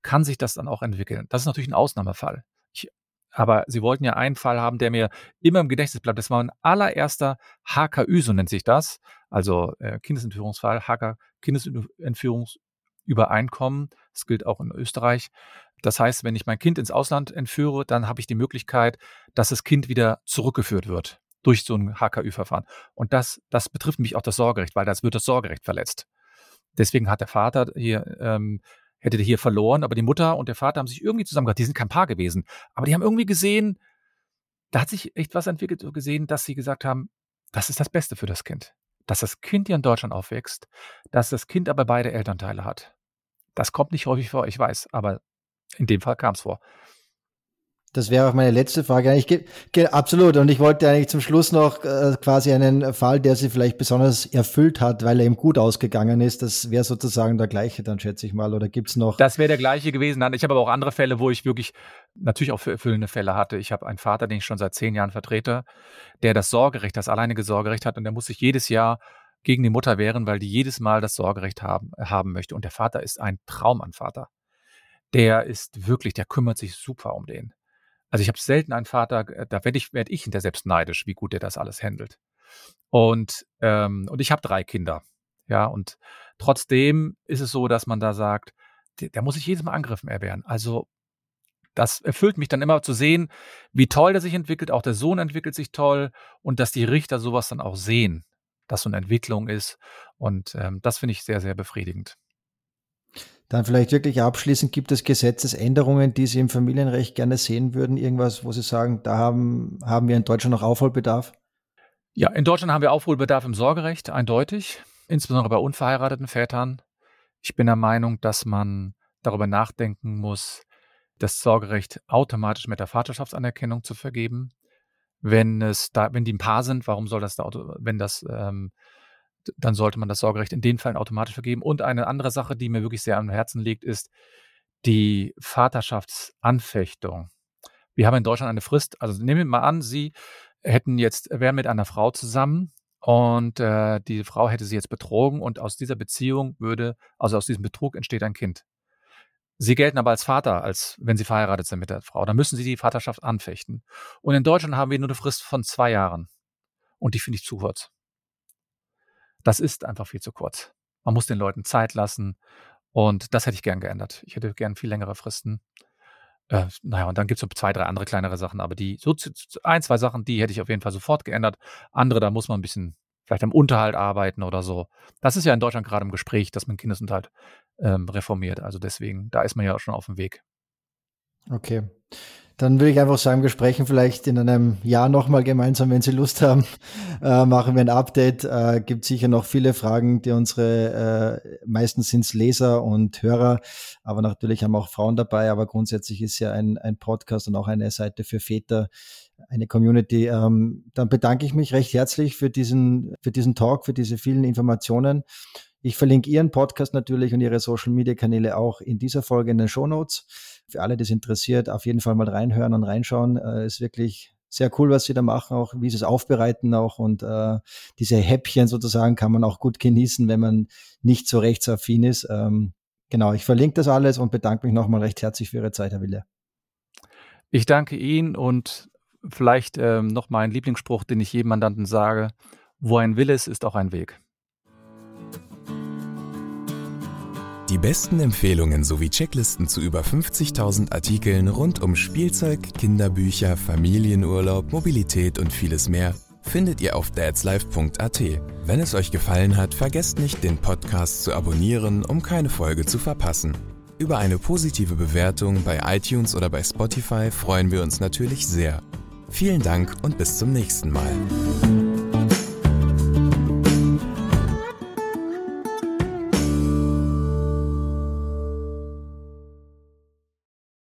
Speaker 1: kann sich das dann auch entwickeln. Das ist natürlich ein Ausnahmefall. Ich, aber Sie wollten ja einen Fall haben, der mir immer im Gedächtnis bleibt. Das war ein allererster HKÜ, so nennt sich das. Also äh, Kindesentführungsfall, HK, Kindesentführungsübereinkommen. Das gilt auch in Österreich. Das heißt, wenn ich mein Kind ins Ausland entführe, dann habe ich die Möglichkeit, dass das Kind wieder zurückgeführt wird durch so ein HKÜ-Verfahren. Und das, das betrifft mich auch das Sorgerecht, weil das wird das Sorgerecht verletzt. Deswegen hat der Vater hier ähm, hätte der hier verloren, aber die Mutter und der Vater haben sich irgendwie zusammengebracht. Die sind kein Paar gewesen, aber die haben irgendwie gesehen, da hat sich echt was entwickelt, gesehen, dass sie gesagt haben, das ist das Beste für das Kind. Dass das Kind hier in Deutschland aufwächst, dass das Kind aber beide Elternteile hat. Das kommt nicht häufig vor, ich weiß, aber in dem Fall kam es vor.
Speaker 3: Das wäre auch meine letzte Frage. Ich absolut. Und ich wollte eigentlich zum Schluss noch äh, quasi einen Fall, der sie vielleicht besonders erfüllt hat, weil er ihm gut ausgegangen ist. Das wäre sozusagen der gleiche, dann schätze ich mal. Oder gibt's noch?
Speaker 1: Das wäre der gleiche gewesen. Ich habe aber auch andere Fälle, wo ich wirklich natürlich auch für erfüllende Fälle hatte. Ich habe einen Vater, den ich schon seit zehn Jahren vertrete, der das Sorgerecht, das alleinige Sorgerecht hat und der muss sich jedes Jahr gegen die Mutter wehren, weil die jedes Mal das Sorgerecht haben, haben möchte. Und der Vater ist ein Traum an Vater. Der ist wirklich, der kümmert sich super um den. Also ich habe selten einen Vater, äh, da werde ich, werd ich hinter selbst neidisch, wie gut der das alles handelt. Und, ähm, und ich habe drei Kinder. Ja, und trotzdem ist es so, dass man da sagt, der muss sich jedes Mal Angriffen erwehren. Also das erfüllt mich dann immer zu sehen, wie toll der sich entwickelt, auch der Sohn entwickelt sich toll und dass die Richter sowas dann auch sehen, dass so eine Entwicklung ist. Und ähm, das finde ich sehr, sehr befriedigend.
Speaker 3: Dann vielleicht wirklich abschließend, gibt es Gesetzesänderungen, die Sie im Familienrecht gerne sehen würden? Irgendwas, wo Sie sagen, da haben, haben wir in Deutschland noch Aufholbedarf?
Speaker 1: Ja, in Deutschland haben wir Aufholbedarf im Sorgerecht, eindeutig, insbesondere bei unverheirateten Vätern. Ich bin der Meinung, dass man darüber nachdenken muss, das Sorgerecht automatisch mit der Vaterschaftsanerkennung zu vergeben. Wenn es da, wenn die ein Paar sind, warum soll das da, wenn das ähm, dann sollte man das Sorgerecht in den Fällen automatisch vergeben. Und eine andere Sache, die mir wirklich sehr am Herzen liegt, ist die Vaterschaftsanfechtung. Wir haben in Deutschland eine Frist, also nehmen wir mal an, Sie hätten jetzt, wären mit einer Frau zusammen und äh, die Frau hätte sie jetzt betrogen und aus dieser Beziehung würde, also aus diesem Betrug entsteht ein Kind. Sie gelten aber als Vater, als wenn sie verheiratet sind mit der Frau. Dann müssen sie die Vaterschaft anfechten. Und in Deutschland haben wir nur eine Frist von zwei Jahren. Und die finde ich zu kurz. Das ist einfach viel zu kurz. Man muss den Leuten Zeit lassen. Und das hätte ich gern geändert. Ich hätte gern viel längere Fristen. Äh, naja, und dann gibt es so zwei, drei andere kleinere Sachen, aber die, so ein, zwei Sachen, die hätte ich auf jeden Fall sofort geändert. Andere, da muss man ein bisschen vielleicht am Unterhalt arbeiten oder so. Das ist ja in Deutschland gerade im Gespräch, dass man Kindesunterhalt ähm, reformiert. Also deswegen, da ist man ja schon auf dem Weg.
Speaker 3: Okay. Dann würde ich einfach sagen, wir sprechen vielleicht in einem Jahr nochmal gemeinsam, wenn Sie Lust haben. Äh, machen wir ein Update. Äh, gibt sicher noch viele Fragen, die unsere, äh, meistens sind es Leser und Hörer, aber natürlich haben auch Frauen dabei. Aber grundsätzlich ist ja ein, ein Podcast und auch eine Seite für Väter, eine Community. Ähm, dann bedanke ich mich recht herzlich für diesen, für diesen Talk, für diese vielen Informationen. Ich verlinke Ihren Podcast natürlich und Ihre Social Media Kanäle auch in dieser Folge in den Show Notes. Für alle, die es interessiert, auf jeden Fall mal reinhören und reinschauen. Äh, ist wirklich sehr cool, was Sie da machen, auch wie Sie es aufbereiten auch und äh, diese Häppchen sozusagen kann man auch gut genießen, wenn man nicht so rechtsaffin ist. Ähm, genau, ich verlinke das alles und bedanke mich nochmal recht herzlich für Ihre Zeit, Herr Wille.
Speaker 1: Ich danke Ihnen und vielleicht ähm, noch mein Lieblingsspruch, den ich jedem Mandanten sage. Wo ein Wille ist, ist auch ein Weg.
Speaker 2: Die besten Empfehlungen sowie Checklisten zu über 50.000 Artikeln rund um Spielzeug, Kinderbücher, Familienurlaub, Mobilität und vieles mehr findet ihr auf dadslife.at. Wenn es euch gefallen hat, vergesst nicht, den Podcast zu abonnieren, um keine Folge zu verpassen. Über eine positive Bewertung bei iTunes oder bei Spotify freuen wir uns natürlich sehr. Vielen Dank und bis zum nächsten Mal.